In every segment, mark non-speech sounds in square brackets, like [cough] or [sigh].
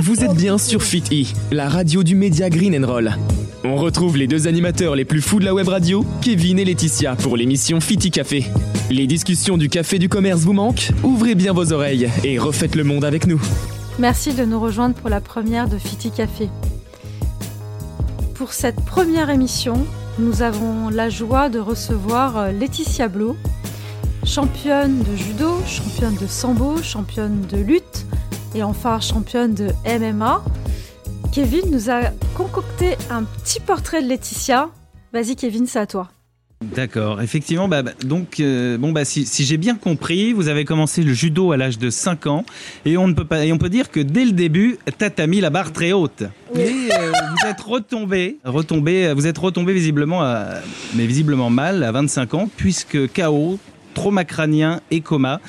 Vous êtes bien sur Fit E, la radio du média Green and Roll. On retrouve les deux animateurs les plus fous de la web radio, Kevin et Laetitia, pour l'émission Fiti Café. Les discussions du café du commerce vous manquent Ouvrez bien vos oreilles et refaites le monde avec nous. Merci de nous rejoindre pour la première de Fiti Café. Pour cette première émission, nous avons la joie de recevoir euh, Laetitia Blo, championne de judo, championne de sambo, championne de lutte et enfin championne de MMA. Kevin nous a concocté un petit portrait de Laetitia. Vas-y Kevin, c'est à toi. D'accord, effectivement, bah, bah, donc euh, bon bah si, si j'ai bien compris, vous avez commencé le judo à l'âge de 5 ans et on ne peut pas et on peut dire que dès le début, t'as mis la barre très haute. Mais euh, vous êtes retombé, retombé, vous êtes retombé visiblement, à- mais visiblement mal à 25 ans puisque KO, trauma crânien et coma,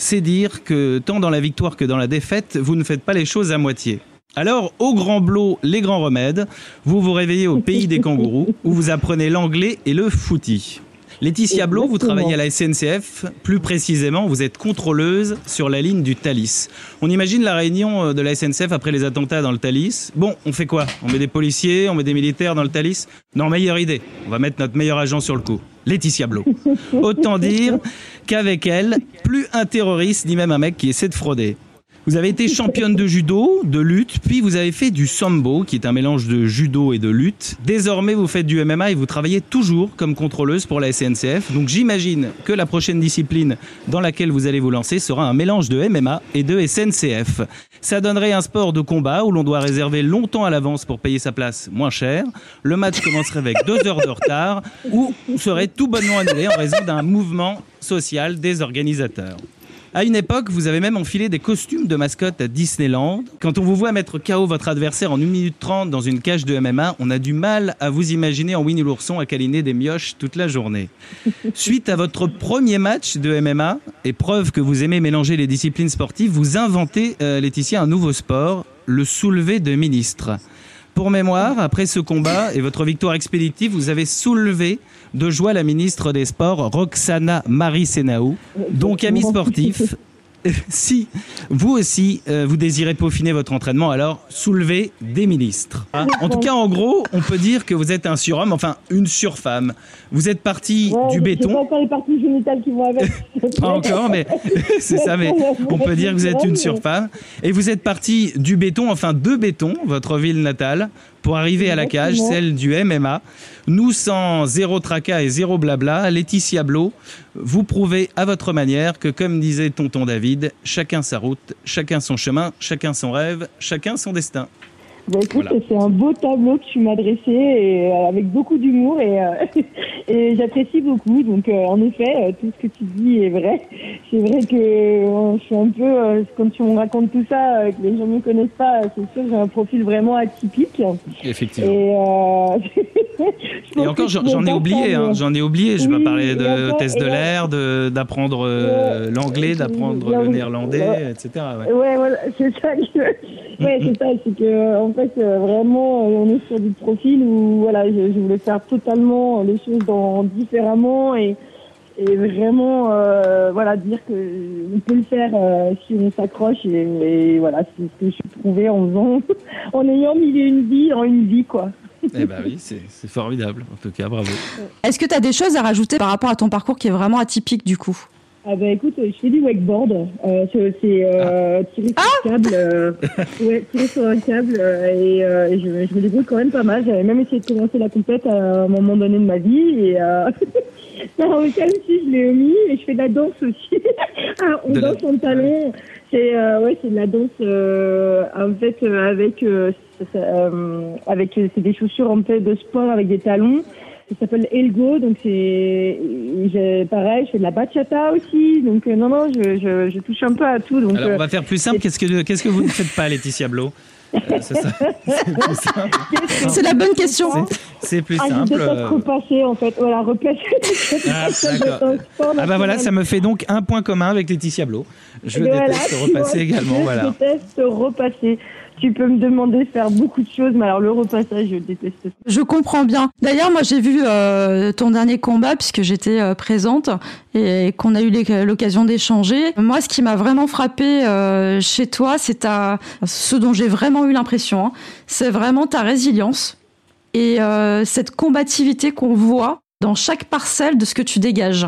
c'est dire que tant dans la victoire que dans la défaite, vous ne faites pas les choses à moitié. Alors, au grand blot, les grands remèdes, vous vous réveillez au pays des kangourous, où vous apprenez l'anglais et le footy. Laetitia Blo, vous travaillez à la SNCF, plus précisément, vous êtes contrôleuse sur la ligne du Thalys. On imagine la réunion euh, de la SNCF après les attentats dans le Thalys. Bon, on fait quoi? On met des policiers, on met des militaires dans le Thalys? Non, meilleure idée. On va mettre notre meilleur agent sur le coup. Laetitia Blo. [laughs] Autant dire qu'avec elle, plus un terroriste ni même un mec qui essaie de frauder. Vous avez été championne de judo, de lutte, puis vous avez fait du sambo, qui est un mélange de judo et de lutte. Désormais, vous faites du MMA et vous travaillez toujours comme contrôleuse pour la SNCF. Donc j'imagine que la prochaine discipline dans laquelle vous allez vous lancer sera un mélange de MMA et de SNCF. Ça donnerait un sport de combat où l'on doit réserver longtemps à l'avance pour payer sa place moins cher. Le match commencerait avec deux heures de retard ou serait tout bonnement annulé en raison d'un mouvement social des organisateurs. À une époque, vous avez même enfilé des costumes de mascotte à Disneyland. Quand on vous voit mettre KO votre adversaire en 1 minute 30 dans une cage de MMA, on a du mal à vous imaginer en Winnie l'ourson à câliner des mioches toute la journée. [laughs] Suite à votre premier match de MMA, et preuve que vous aimez mélanger les disciplines sportives, vous inventez, euh, Laetitia, un nouveau sport, le soulevé de ministre. Pour mémoire, après ce combat et votre victoire expéditive, vous avez soulevé de joie la ministre des Sports, Roxana Marie Senaou. Donc, amis sportifs, [laughs] si vous aussi euh, vous désirez peaufiner votre entraînement, alors soulevez des ministres. Hein en tout cas, en gros, on peut dire que vous êtes un surhomme, enfin une surfemme. Vous êtes parti Ouais, du pas béton. encore les parties génitales qui vont avec. [laughs] Pas encore, mais [laughs] c'est ça, mais on peut dire que vous êtes une surfemme. Et vous êtes parti du béton, enfin de béton, votre ville natale, pour arriver à la cage, celle du MMA. Nous, sans zéro tracas et zéro blabla, Laetitia Blo, vous prouvez à votre manière que, comme disait tonton David, chacun sa route, chacun son chemin, chacun son rêve, chacun son destin. Bah, écoute, Voilà. c'est un beau tableau que tu m'as dressé et, euh, avec beaucoup d'humour et, euh, [laughs] et j'apprécie beaucoup. Donc, euh, en effet, tout ce que tu dis est vrai. C'est vrai que je suis un peu, quand tu me racontes tout ça, que les gens ne me connaissent pas, c'est sûr que j'ai un profil vraiment atypique. Effectivement. Et, je [laughs] Et pense encore, j'en ai oublié, hein, j'en ai oublié. Je vais Oui, parler et de test de l'air, d'apprendre l'anglais, d'apprendre le néerlandais, etc. ouais. Ouais, voilà, c'est ça. Que... [laughs] Ouais, c'est ça. C'est que en fait, euh, vraiment, euh, on est sur du profil où voilà, je, je voulais faire totalement les choses dans, différemment et, et vraiment, euh, voilà, dire que on peut le faire euh, si on s'accroche et, et voilà, c'est ce que je suis trouvé en faisant, [laughs] en ayant et une vie en une vie, quoi. [laughs] Eh ben oui, c'est c'est formidable. En tout cas, bravo. Est-ce que tu as des choses à rajouter par rapport à ton parcours qui est vraiment atypique du coup? Ah bah écoute, je fais du wakeboard. Euh, c'est euh, tirer sur un câble. euh, [laughs] ouais, tirer sur un câble euh, et, euh, et je, me- je me débrouille quand même pas mal. J'avais même essayé de commencer la compète à un moment donné de ma vie et euh, [laughs] non, au calme si je l'ai omis et je fais de la danse aussi. [laughs] Ah, on De la- danse en talons. C'est euh, ouais, c'est de la danse euh, en fait euh, avec euh, ça- ça, euh, avec euh, c'est des chaussures en fait de sport avec des talons. Ça s'appelle Elgo, donc c'est pareil, je fais de la bachata aussi, donc euh, non non, je, je, je touche un peu à tout, donc Alors, euh, on va faire plus simple. Qu'est-ce que, qu'est-ce que vous ne faites pas, Laetitia Blo Euh, [laughs] c'est la bonne question. C'est plus ah, je simple. déteste euh. repasser en fait, voilà, repasser. Ah, Ah bah voilà, ça me fait donc un point commun avec Laetitia Blo. Je Et voilà, déteste tu repasser vois, également, je voilà. déteste repasser. Tu peux me demander de faire beaucoup de choses, mais alors le repassage, je déteste ça. Je comprends bien. D'ailleurs, moi, j'ai vu euh, ton dernier combat puisque j'étais euh, présente et qu'on a eu l'occasion d'échanger. Moi, ce qui m'a vraiment frappé euh, chez toi, c'est ce dont j'ai vraiment eu l'impression, hein, c'est vraiment ta résilience et cette combativité qu'on voit dans chaque parcelle de ce que tu dégages.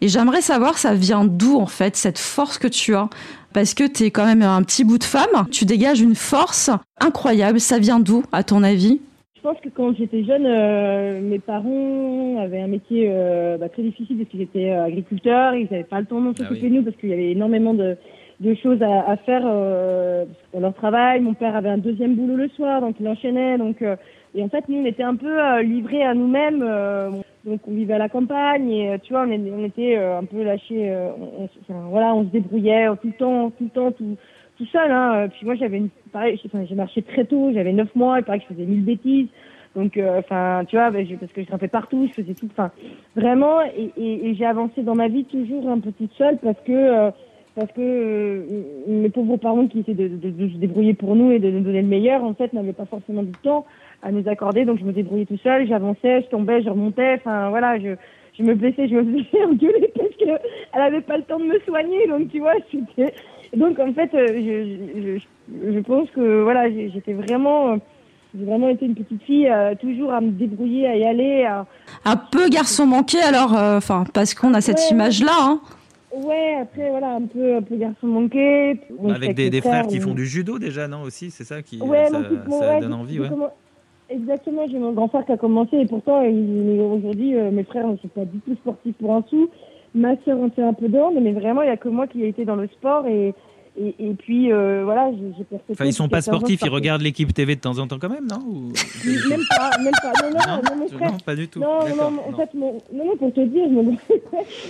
Et j'aimerais savoir, ça vient d'où en fait cette force que tu as parce que tu es quand même un petit bout de femme, tu dégages une force incroyable. Ça vient d'où, à ton avis? Je pense que quand j'étais jeune, euh, mes parents avaient un métier euh, bah, très difficile parce qu'ils étaient euh, agriculteurs, ils n'avaient pas le temps de s'occuper Ah oui. de nous parce qu'il y avait énormément de, de choses à, à faire euh, dans leur travail. Mon père avait un deuxième boulot le soir, donc il enchaînait. Donc, euh, et en fait, nous, on était un peu euh, livrés à nous-mêmes. euh, donc, on vivait à la campagne et euh, tu vois, on, est- on était euh, un peu lâchés. euh, on, enfin, voilà, on se débrouillait tout le temps, tout le temps, tout, tout seul. Hein. Puis moi, j'avais une, pareil, j'ai- marché très tôt, j'avais neuf mois, il paraît que je faisais mille bêtises. Donc, enfin, tu vois, ben, je- parce que je grimpais partout, je faisais tout, enfin, vraiment, et, et, et j'ai avancé dans ma vie toujours un peu toute seule parce que, euh, parce que euh, mes pauvres parents qui essaient de, de, de se débrouiller pour nous et de nous donner le meilleur, en fait, n'avaient pas forcément du temps à nous accorder, donc je me débrouillais tout seul, j'avançais, je tombais, je remontais, enfin, voilà, je, je me blessais, je me faisais [laughs] engueuler parce que elle avait pas le temps de me soigner, donc tu vois, c'était, donc en fait, euh, je, je, je, je pense que, voilà, j'étais vraiment, euh, j'ai vraiment été une petite fille, euh, toujours à me débrouiller, à y aller, à, Un peu garçon manqué alors, euh, enfin parce qu'on a cette Ouais. image-là. Hein. Ouais, après, voilà, un peu, un peu garçon manqué. Avec des, frères qui on- font du judo déjà, non aussi C'est ça qui Ouais, ça, mon petit- mon- ça ouais, donne envie, ouais. Exactement, j'ai mon grand frère qui a commencé et pourtant, aujourd'hui, euh, mes frères ne sont pas du tout sportifs pour un sou. Ma sœur en fait un peu d'ordre, mais vraiment, il n'y a que moi qui ai été dans le sport et, et, et puis, euh, voilà, j'ai percé. Enfin, ils sont pas sportifs, ils regardent l'équipe TV de temps en temps quand même, non Ou- Même pas, même pas. Non, non, non, mon non, frère. non, pas du tout. Non, non, en fait, mon, non, non, pour te dire, mon,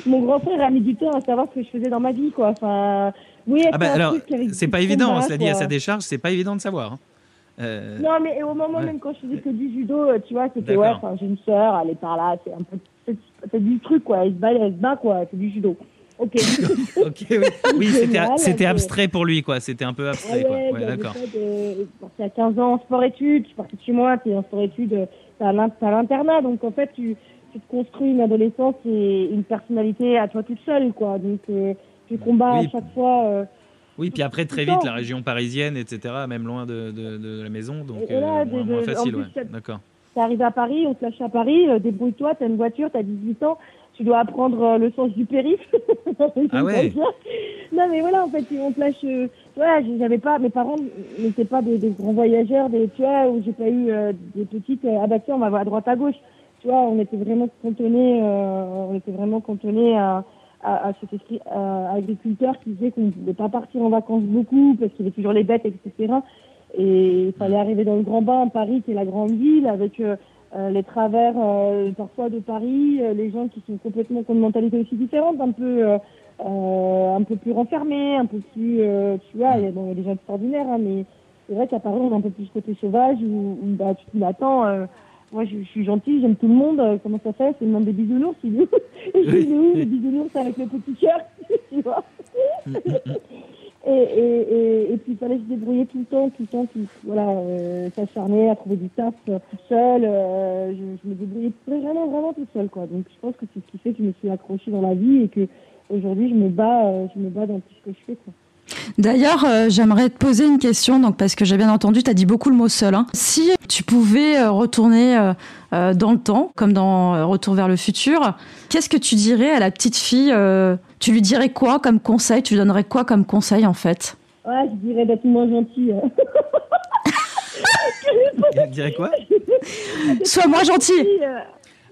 mon grand frère a mis du temps à savoir ce que je faisais dans ma vie, quoi. Enfin, oui, Ah bah alors, c'est pas évident, combat, cela dit, à sa décharge, c'est pas évident de savoir. hein. Euh, Non, mais au moment Ouais. même quand je faisais que du judo, euh, tu vois, c'était ouais, j'ai une sœur, elle est par là, c'est un peu, c'est- du truc quoi, elle se bat, elle se bat quoi, c'est du judo. Ok. [laughs] ok, oui, oui c'était ok. abstrait pour lui, quoi. C'était un peu abstrait, quoi. ouais, Ouais, j'avais d'accord. partais à 15 ans en sport-études, je suis partie de chez moi, t'es en sport-études, euh, à l'internat, donc en fait, tu, tu te construis une adolescence et une personnalité à toi toute seule, quoi. Donc, euh, tu combats Oui. à chaque fois. euh, Oui, puis après, très vite, la région parisienne, etc., même loin de, de, de la maison, donc Et là, euh, moins, facile, ouais. D'accord. Arrivé à Paris, on te lâche à Paris, euh, débrouille-toi, t'as une voiture, t'as 18 ans, tu dois apprendre euh, le sens du périph. [laughs] Ah ouais. Non mais voilà, en fait, on te lâche... Euh, voilà, j'avais pas... Mes parents n'étaient pas des, des grands voyageurs, des, tu vois, où j'ai pas eu des petites... Ah bah tiens, on va voir à droite à gauche. Tu vois, on était vraiment cantonnés, on était vraiment cantonnés à, à, à cet euh, agriculteur qui disait qu'on ne pouvait pas partir en vacances beaucoup parce qu'il y avait toujours les bêtes, etc. Et il fallait arriver dans le Grand Bain, Paris, qui est la grande ville, avec euh, euh, les travers euh, parfois de Paris, euh, les gens qui sont complètement qui ont une mentalité aussi différente, un peu euh, un peu plus renfermés, un peu plus, tu vois, il y a, des gens extraordinaires, hein, mais c'est vrai qu'à Paris, on a un peu plus ce côté sauvage où, où, bah, tu te dis, attends, euh, moi je, je suis gentille, j'aime tout le monde, euh, comment ça fait? C'est le monde des bisounours, il est où? [laughs] Et je dis, il est où les bisounours avec le petit cœur? [laughs] Tu vois? [laughs] Et, et, et, et puis il fallait se débrouiller tout le temps, tout le temps, tout, voilà, euh, s'acharner à trouver du taf euh, toute seule. Euh, je, je me débrouillais vraiment, vraiment toute seule, quoi. Donc je pense que c'est ce qui fait que je me suis accrochée dans la vie et que aujourd'hui je me bats, euh, je me bats dans tout ce que je fais, quoi. D'ailleurs, euh, j'aimerais te poser une question, donc parce que j'ai bien entendu, tu as dit beaucoup le mot seul. hein. Si tu pouvais euh, retourner euh, euh, dans le temps, comme dans Retour vers le futur, qu'est-ce que tu dirais à la petite fille euh, Tu lui dirais quoi comme conseil? Tu lui donnerais quoi comme conseil en fait? Ouais, je dirais d'être moins gentille. hein. Il dirait quoi? Sois moins gentil Euh,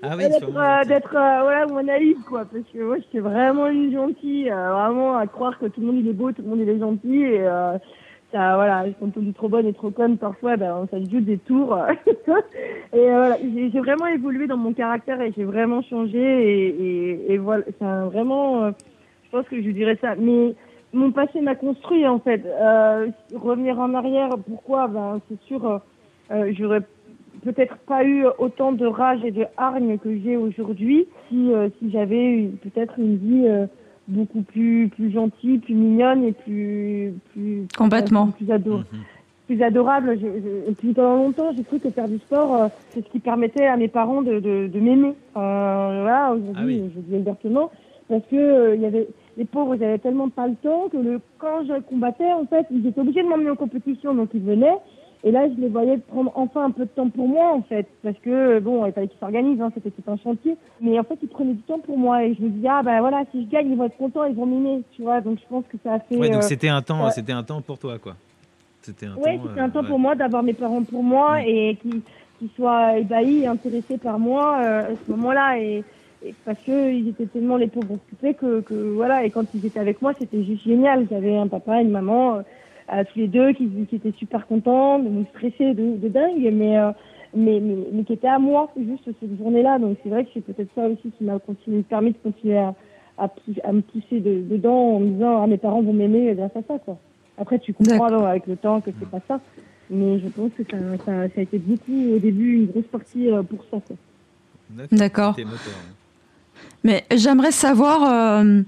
Ah oui, d'être, euh, d'être euh, voilà, moins naïve, quoi. Parce que moi, j'étais vraiment une gentille. euh, vraiment, à croire que tout le monde, il est beau, tout le monde, il est gentil. Et euh, ça, voilà, quand on dit trop bonne et trop conne, parfois, ben, ça joue des tours. [laughs] et euh, voilà, j'ai, vraiment évolué dans mon caractère et j'ai vraiment changé. Et, et, et voilà, c'est vraiment, euh, je pense que je dirais ça. Mais mon passé m'a construit, en fait. Euh, revenir en arrière, pourquoi? Ben, c'est sûr, euh, euh, j'aurais peut-être pas eu autant de rage et de hargne que j'ai aujourd'hui si, euh, si j'avais eu peut-être une vie euh, beaucoup plus plus gentille, plus mignonne et plus plus Complètement. plus, adorable. Mhm. plus adorable. Je, depuis pendant longtemps, j'ai cru que faire du sport, euh, c'est ce qui permettait à mes parents de, de, de m'aimer. Euh, voilà, aujourd'hui, Ah je dis ouvertement, parce que euh, il y avait les pauvres, ils avaient tellement pas le temps que le, quand je combattais, en fait, ils étaient obligés de m'emmener en compétition, donc ils venaient. Et là, je les voyais prendre enfin un peu de temps pour moi, en fait, parce que bon, il fallait qu'ils s'organisent, hein, c'était tout un chantier. Mais en fait, ils prenaient du temps pour moi, et je me disais, ah ben voilà, si je gagne, ils vont être contents, ils vont m'aimer, tu vois. Donc je pense que ça a fait. Ouais, donc euh, c'était un temps, c'était un temps pour toi, quoi. C'était un Ouais, temps. c'était euh, un temps ouais. pour moi d'avoir mes parents pour moi et qui qui soient ébahis et intéressés par moi euh, à ce moment-là et, et parce que ils étaient tellement les pauvres occupés que, que voilà et quand ils étaient avec moi c'était juste génial j'avais un papa une maman euh, à tous les deux qui, qui étaient super contents de me stresser de, de dingue mais, euh, mais mais mais qui étaient à moi juste cette journée-là donc c'est vrai que c'est peut-être ça aussi qui m'a continué permis de continuer à à, me pousser de- dedans en me disant ah mes parents vont m'aimer grâce à ça quoi après tu comprends alors, avec le temps que c'est pas ça mais je pense que ça, ça, ça a été beaucoup au début une grosse partie euh, pour ça. Quoi. D'accord. Mais j'aimerais savoir euh,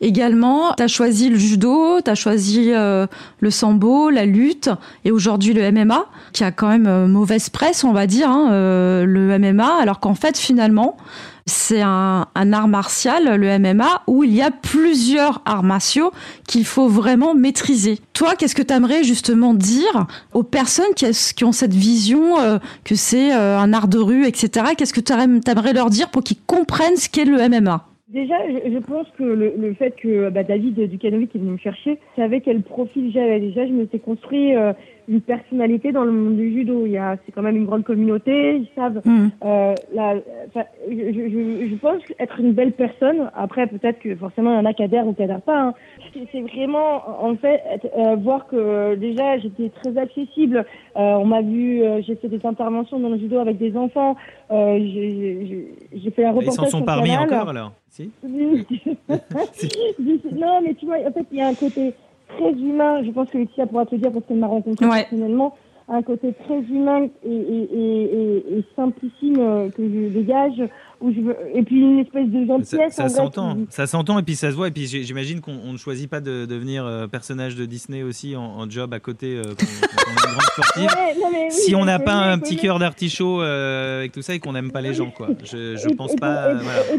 également, tu as choisi le judo, tu as choisi euh, le sambo, la lutte et aujourd'hui le MMA, qui a quand même euh, mauvaise presse, on va dire, hein, euh, le MMA, alors qu'en fait finalement, c'est un, art martial, le MMA, où il y a plusieurs arts martiaux qu'il faut vraiment maîtriser. Toi, qu'est-ce que tu aimerais justement dire aux personnes qui, qui ont cette vision que c'est un art de rue, etc. Qu'est-ce que tu aimerais leur dire pour qu'ils comprennent ce qu'est le MMA Déjà, je, pense que le, le fait que bah, David Dukanovic est venu me chercher, savait quel profil j'avais. Déjà, je me suis construit euh, une personnalité dans le monde du judo. Il y a, c'est quand même une grande communauté. Ils savent. Mm. Euh, la, enfin, je, je, je, je pense être une belle personne. Après, peut-être que forcément, il y en a qui adhèrent ou qui adhèrent pas. Hein. C'est, vraiment, en fait, être- euh, voir que euh, déjà, j'étais très accessible. Euh, on m'a vu, euh, j'ai fait des interventions dans le judo avec des enfants. Euh, j'ai, j'ai, j'ai fait un Ils reportage s'en sont Canal. encore alors? [laughs] [laughs] [laughs] Si non, mais tu vois, en fait, il y a un côté très humain. Je pense que Laetitia pourra te dire parce qu'elle m'a rencontré Ouais. personnellement. Un côté très humain et, et, et, et, et simplissime euh, que je dégage. Où je veux... Et puis une espèce de gentillesse. ça s'entend, qui- ça s'entend et puis ça se voit et puis j'imagine qu'on on ne choisit pas de devenir euh, personnage de Disney aussi en, en job à côté euh, quand, quand on est une grande sportive. Ouais, non, mais oui, si on n'a pas un petit cœur d'artichaut euh, avec tout ça et qu'on n'aime pas les gens quoi. Je, je Et- pense et- pas. et- euh, voilà. et-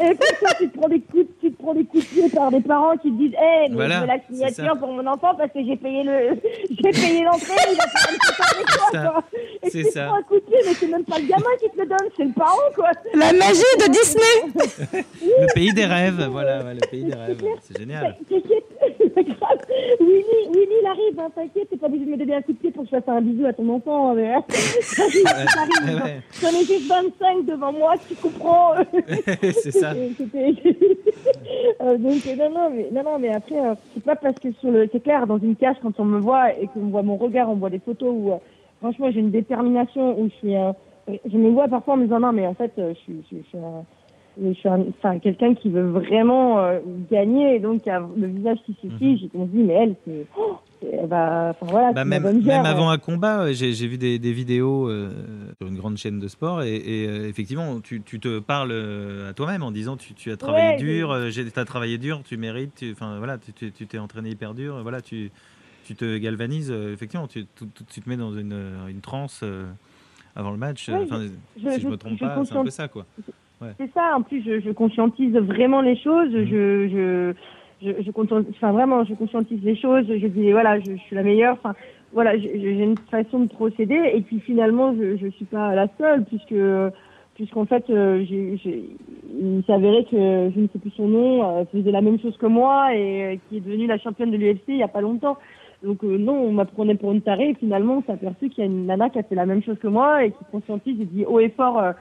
Et [laughs] puis ça, tu te prends des coups, tu des coups de pied par des parents qui te disent, hé, mais Voilà, je veux la signature pour mon enfant parce que j'ai payé le, [laughs] j'ai payé l'entrée, il a fait un avec toi. Et C'est tu ça. prends un coup de pied, mais c'est même pas le gamin qui te le donne, c'est le parent, quoi. La magie de Disney Le pays des rêves, voilà, ouais, le pays des rêves, c'est génial. T'inquiète, c'est pas [laughs] grave. Willy, Willy, il arrive, hein, t'inquiète, t'es pas obligé de me donner un coup de pied pour que je fasse un bisou à ton enfant. hein, Mais, hein. [laughs] T'arrives. Ouais. J'en ai juste 25 devant moi, tu comprends. [laughs] c'est ça. [laughs] C'était- Euh, donc euh, non non mais non non mais après euh, c'est pas parce que sur le c'est clair dans une cage quand on me voit et qu'on voit mon regard on voit des photos où euh, franchement j'ai une détermination où je suis je me vois parfois en me disant non mais en fait euh, je suis je, suis- je suis un- je suis un- enfin quelqu'un qui veut vraiment euh, gagner. Et donc a le visage qui et qu'on se dit mais elle c'est oh, voilà Bah, c'est même, avant un combat, euh, j'ai j'ai vu des, des vidéos euh, sur une grande chaîne de sport. Et, et, euh, effectivement, tu, tu te parles euh, à toi-même en disant tu, tu as travaillé Ouais, dur, euh, j'ai- t'as travaillé dur, tu mérites, tu- enfin voilà, tu tu- tu t'es entraîné hyper dur, voilà, tu, tu te galvanises, euh, effectivement, tu, tu, tu- tu te mets dans une, euh, une transe euh, avant le match. euh, Ouais, enfin, je- si je je- me trompe je pas, c'est un peu ça quoi. C'est ça, en plus, je, je conscientise vraiment les choses. Mhm. Je, je, je, je enfin, vraiment, je conscientise les choses. Je dis, voilà, je, je suis la meilleure. Enfin, voilà, j'ai une façon de procéder. Et puis, finalement, je, je suis pas la seule, puisque, puisqu'en fait, euh, j'ai, j'ai- il avéré que, je ne sais plus son nom, euh, faisait la même chose que moi et euh, qui est devenue la championne de l'UFC il y a pas longtemps. Donc euh, non, on m'apprenait pour une tarée et finalement on s'est aperçu qu'il y a une nana qui a fait la même chose que moi et qui conscientise et dit haut et fort euh,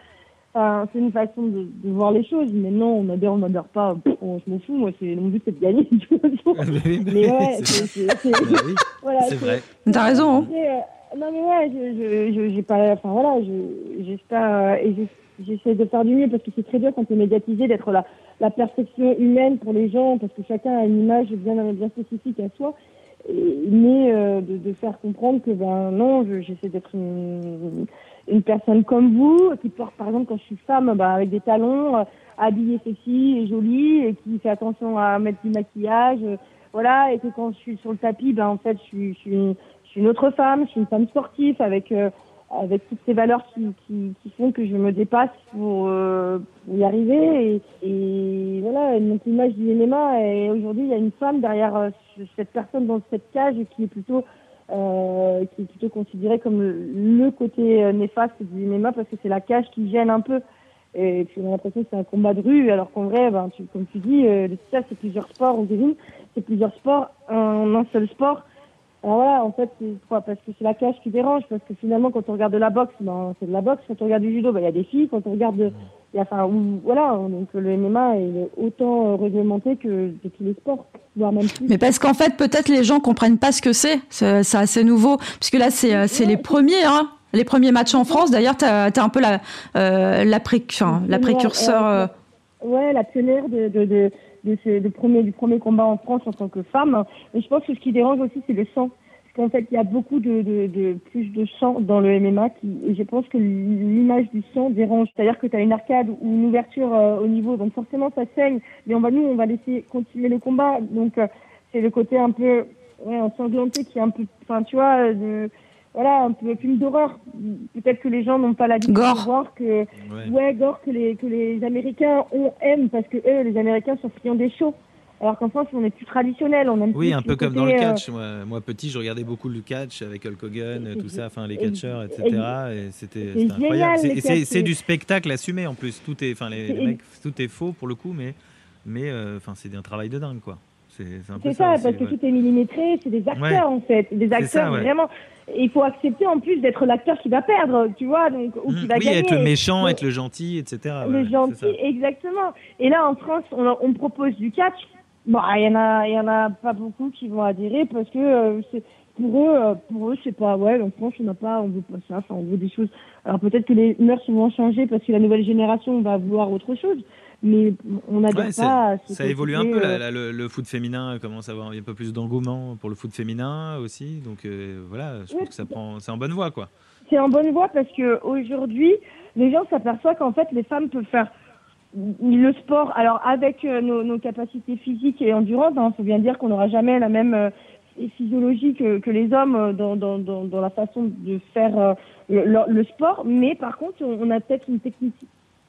Enfin, c'est une façon de, de voir les choses, mais non, on adore, on n'adore pas. On- je m'en fous, moi, c'est mon but, c'est de gagner. de toute façon. Mais ouais, [laughs] c'est c'est, ça. c'est, c'est- oui, [laughs] voilà, c'est vrai. T'as raison, hein. Euh, non, mais ouais, je, je, je- j'ai pas, enfin voilà, je, j'espère euh, et j'ess- j'essaie de faire du mieux parce que c'est très dur quand t'es médiatisé d'être la, la perfection humaine pour les gens parce que chacun a une image bien, bien spécifique à soi. Et- mais euh, de, de faire comprendre que ben non, je- j'essaie d'être une, une personne comme vous qui porte par exemple quand je suis femme bah, avec des talons, euh, habillée sexy et jolie et qui fait attention à mettre du maquillage, euh, voilà et que quand je suis sur le tapis ben en fait je suis je suis, je suis une autre femme, je suis une femme sportive avec euh, avec toutes ces valeurs qui, qui, qui, font que je me dépasse pour, euh, pour y arriver. Et, et voilà, donc l'image du MMA, et aujourd'hui, il y a une femme derrière euh, cette personne dans cette cage qui est plutôt euh, qui est plutôt considérée comme le, côté néfaste du MMA parce que c'est la cage qui gêne un peu. Et puis on a l'impression que c'est un combat de rue, alors qu'en vrai, ben, tu, comme tu dis, euh, ça c'est plusieurs sports, on c'est plusieurs sports en un seul sport. Alors voilà, en fait, c'est quoi Parce que c'est la cage qui dérange, parce que finalement, quand on regarde de la boxe, ben, c'est de la boxe. Quand on regarde du judo, ben, il y a des filles. Quand on regarde, il a, enfin, voilà, donc le MMA est autant euh, réglementé que, tous les sports, voire même plus. Mais parce qu'en fait, peut-être les gens comprennent pas ce que c'est. C'est assez nouveau, puisque là, c'est euh, c'est les premiers, hein. Les premiers matchs en France, d'ailleurs, tu as, un peu la, euh, la, pré, la précurseur. Euh... Ouais, la pionnière de, de, de, de, ce, de premier, du premier combat en France en tant que femme. Mais je pense que ce qui dérange aussi, c'est le sang. Qu'en fait, il y a beaucoup de, de, de, plus de sang dans le MMA qui, et je pense que l'image du sang dérange. C'est-à-dire que tu as une arcade ou une ouverture euh, au niveau, donc forcément ça saigne. Mais on va, nous, on va laisser continuer le combat. Donc, euh, c'est le côté un peu, ouais, ensanglanté qui est un peu, enfin, tu vois, de, voilà, un peu film d'horreur. Peut-être que les gens n'ont pas l'habitude de voir que, ouais. gore que les, que les Américains ont, aiment, parce que eux, les Américains sont friands des shows. Alors qu'en France, on est plus traditionnel. On aime oui, un peu comme dans le euh, catch. Moi, petit, je regardais beaucoup le catch avec Hulk Hogan, tout ça, enfin les catcheurs, etc. Et c'était incroyable. C'est du spectacle assumé en plus. Tout est, enfin les, mecs, tout est faux pour le coup, mais mais euh, c'est un travail de dingue quoi. C'est ça, parce que tout est millimétré, c'est des acteurs en fait, des acteurs vraiment. Il faut accepter en plus d'être l'acteur qui va perdre, tu vois, donc ou qui mmh. va oui, être le méchant, être le gentil, etc. Le gentil, exactement. Et là, en France, on, on propose du catch. Bon, il y en a, il y en a pas beaucoup qui vont adhérer parce que euh, c'est pour eux, euh, pour eux, c'est pas ouais. En France, on n'a pas, on veut pas ça. Enfin, on veut des choses. Alors peut-être que les mœurs vont changer parce que la nouvelle génération va vouloir autre chose mais on n'adhère pas. ça évolue un peu, euh, le, foot féminin commence à avoir un peu plus d'engouement pour le foot féminin aussi, donc euh, voilà, je pense que ça prend, c'est en bonne voie quoi. C'est en bonne voie parce que aujourd'hui, les gens s'aperçoivent qu'en fait, les femmes peuvent faire le sport, alors avec euh, nos, capacités physiques et endurantes, il hein, faut bien dire qu'on n'aura jamais la même physiologie que, les hommes dans, dans, la façon de faire le, le, sport, mais par contre, on a peut-être une technique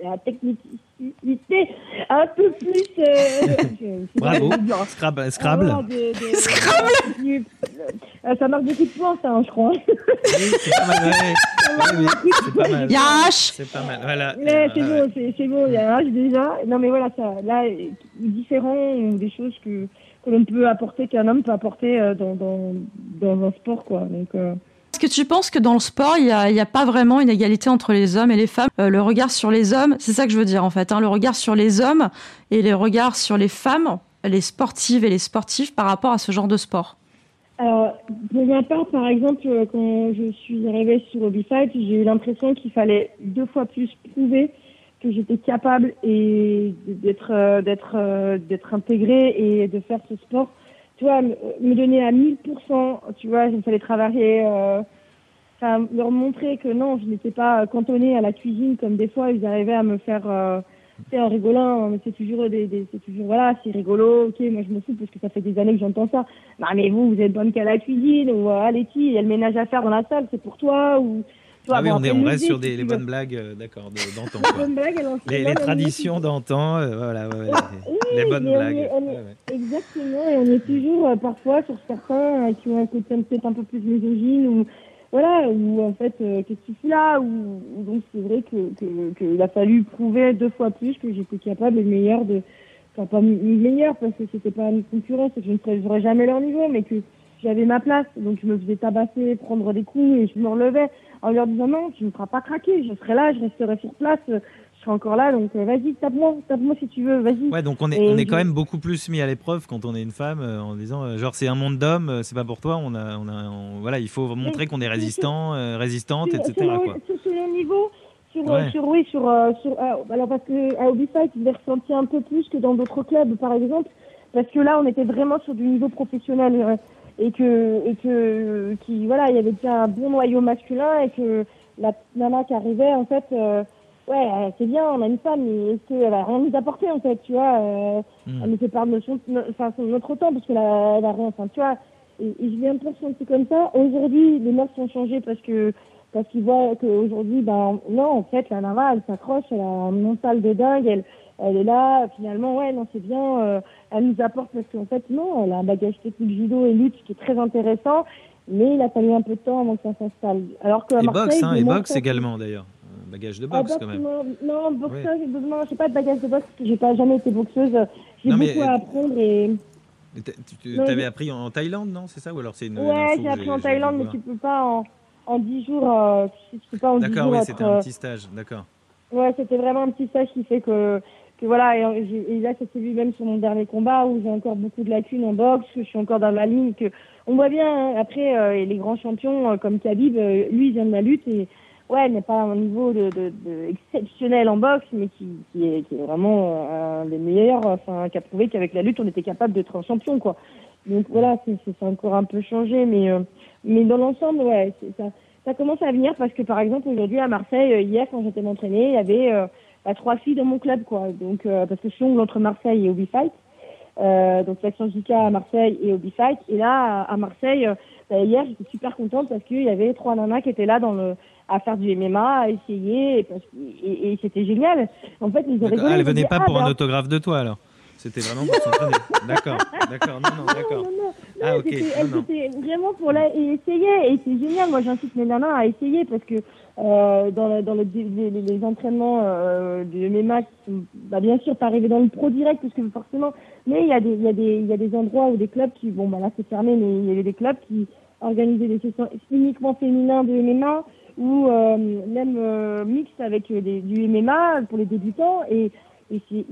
la technicité un peu plus. Euh, [laughs] Bravo. Scrabble. Scrabble. [laughs] Scrabble. Euh, ça marque beaucoup de points, ça, hein, je crois. Oui, c'est pas mal. Ouais. [laughs] c'est pas mal. Yash. C'est pas mal. Voilà. c'est bon, c'est bon. Il y a H déjà. Non, mais voilà, ça, là, différent des choses que que l'on peut apporter, qu'un homme peut apporter euh, dans, dans, dans un sport, quoi. Donc. Est-ce tu penses que dans le sport, il n'y a, pas vraiment une égalité entre les hommes et les femmes? Euh, Le regard sur les hommes, c'est ça que je veux dire en fait, hein, le regard sur les hommes et les regards sur les femmes, les sportives et les sportifs par rapport à ce genre de sport. Alors, pour ma part, par exemple, euh, quand je suis arrivée sur Fight, j'ai eu l'impression qu'il fallait deux fois plus prouver que j'étais capable et d'être euh, d'être d'être intégrée et de faire ce sport. Tu vois, me donner à 1000%, tu vois, il fallait travailler, enfin, leur montrer que non, je n'étais pas cantonnée à la cuisine comme des fois ils arrivaient à me faire, euh, en rigolant, mais c'est toujours des, des c'est toujours, voilà, c'est rigolo, ok, moi je me fous parce que ça fait des années que j'entends ça. Mais vous, vous êtes bonne qu'à la cuisine, ou, allez, il y a le ménage à faire dans la salle, c'est pour toi, ou, ah oui, on, est, on reste sur des, les bonnes blagues, euh, d'accord, d'antan. les, les traditions d'antan, euh, voilà, ouais, les, bonnes blagues. Exactement, et on est toujours euh, parfois sur certains qui ont un côté peut-être un peu plus misogyne ou voilà, ou en fait, qu'est-ce que tu fais là ou, donc c'est vrai que, que, a fallu prouver deux fois plus que j'étais capable et meilleur de, enfin pas meilleur parce que c'était pas une concurrence, que je ne serais jamais leur niveau, mais que j'avais ma place, donc je me faisais tabasser, prendre des coups et je me relevais en leur disant non, tu ne me feras pas craquer, je serai là, je resterai sur place, serai encore là, donc euh, vas-y, tape-moi, tape-moi si tu veux, vas-y. Ouais, donc on est, on est quand même beaucoup plus mis à l'épreuve quand on est une femme euh, en disant euh, genre c'est un monde d'hommes, c'est pas pour toi, on a, on a, voilà, il faut montrer qu'on est résistant, résistante, sur, etc. Sur, quoi. sur, sur niveau, sur, sur, oui, sur, sur alors parce que à Ubisoft, je l'ai ressenti un peu plus que dans d'autres clubs, par exemple, parce que là, on était vraiment sur du niveau professionnel et que et que qui voilà il y avait déjà un bon noyau masculin et que la nana qui arrivait en fait euh, ouais c'est bien on a une femme mais est-ce qu'elle va rien nous apporter en fait tu vois euh, hmm. elle nous fait part de notre enfin notre temps parce que la, elle a rien enfin tu vois et, je l'ai un peu ressenti comme ça. Aujourd'hui, les mœurs sont changées parce que parce qu'ils voient qu'aujourd'hui, ben non, en fait, la Nava, elle s'accroche, elle a un mental de dingue, elle, elle est là, finalement, ouais, non, c'est bien, euh, elle nous apporte parce qu'en fait, non, elle a un bagage technique judo et lutte qui est très intéressant, mais il a fallu un peu de temps avant que ça s'installe. Alors que et boxe, hein, et boxe également d'ailleurs. Bagage de boxe, quand même. Non, non boxeuse, ouais. non, j'ai pas de bagage de boxe j'ai pas jamais été boxeuse. J'ai beaucoup à apprendre et. Tu avais appris en Thaïlande, non C'est ça ou alors c'est une Ouais, j'ai appris en Thaïlande, mais tu peux pas en, en 10 jours. Euh, tu peux pas en 10 jours. D'accord, oui, c'était un petit stage, d'accord. Ouais, c'était vraiment un petit stage qui fait que que voilà, et, là, ça s'est vu même sur mon dernier combat où j'ai encore beaucoup de lacunes en boxe, que je suis encore dans la ligne, que on voit bien, hein, après, euh, les grands champions euh, comme Khabib, euh, lui, il vient de la lutte et ouais, n'est pas un niveau de, de, de, exceptionnel en boxe, mais qui, qui, est, qui est vraiment un des meilleurs, enfin, qui a prouvé qu'avec la lutte, on était capable d'être un champion, quoi. Donc voilà, c'est encore un peu changé, mais, mais dans l'ensemble, ouais, ça, ça commence à venir parce que par exemple, aujourd'hui à Marseille, hier, quand j'étais m'entraîner, il y avait à trois filles dans mon club, quoi. Donc, euh, parce que je suis entre Marseille et Obi Fight. Euh, donc, l'action JK à Marseille et Obi Fight. Et là, à Marseille, euh, bah, hier, j'étais super contente parce qu'il y avait trois nanas qui étaient là dans le, à faire du MMA, à essayer, et, et, et c'était génial. En fait, ils ont rigolé. Ah, elle venait pas pour un autographe de toi, alors? C'était vraiment pour s'entraîner. D'accord, d'accord, non, non, d'accord. Non, non, ah, ok. C'était vraiment pour la... essayer, et c'est génial. Moi, j'incite mes nanas à essayer parce que euh, dans, dans le, les, les, entraînements euh, de MMA qui sont, bah, bien sûr, pas arriver dans le pro direct parce que forcément, mais il y a des, y a des, il y a des endroits où des clubs qui, bon, bah là c'est fermé, mais il y avait des clubs qui organisaient des sessions uniquement féminins de MMA ou euh, même euh, mixte avec des, du MMA pour les débutants et, et c'est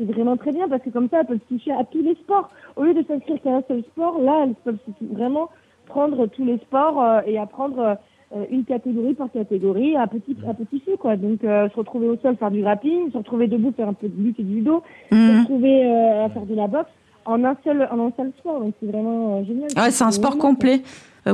c'est vraiment très bien parce que comme ça, elles peuvent toucher à tous les sports. Au lieu de s'inscrire qu'à un seul sport, là, elles peuvent vraiment prendre tous les sports euh, et apprendre euh, une catégorie par catégorie à petit à petit feu quoi. Donc euh, se retrouver au sol faire du rapping, se retrouver debout faire un peu de lutte et du judo, se mhm. retrouver à faire de la boxe en un seul en un seul sport. Donc c'est vraiment génial. Ouais, c'est un sport complet.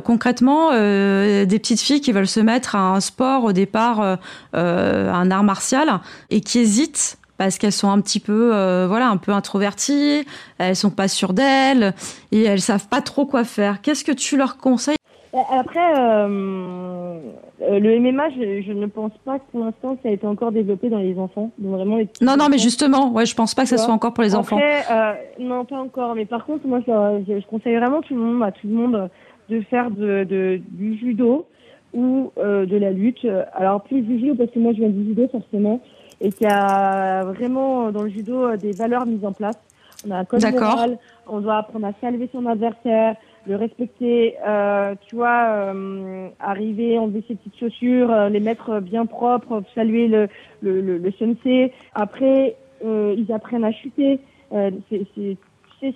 concrètement, des petites filles qui veulent se mettre à un sport au départ, un art martial, et qui hésitent parce qu'elles sont un petit peu, euh, voilà, un peu introverties, elles sont pas sûres d'elles et elles savent pas trop quoi faire. Qu'est-ce que tu leur conseilles? Euh, Après, euh, le MMA, je, ne pense pas que pour l'instant ça a été encore développé dans les enfants. vraiment non, non, mais justement, ouais, je pense pas que ça soit encore pour les enfants. non, pas encore. Mais par contre, moi, je, je, conseille vraiment tout le monde, à tout le monde, de faire de, de du judo ou de la lutte. Alors plus du judo parce que moi je viens du judo forcément et qui a vraiment dans le judo des valeurs mises en place. On a un code moral, on doit apprendre à saluer son adversaire, le respecter, euh, tu vois, euh, arriver, enlever ses petites chaussures, euh, les mettre bien propres, saluer le, le, le, le sensei. Après, euh, ils apprennent à chuter. Euh,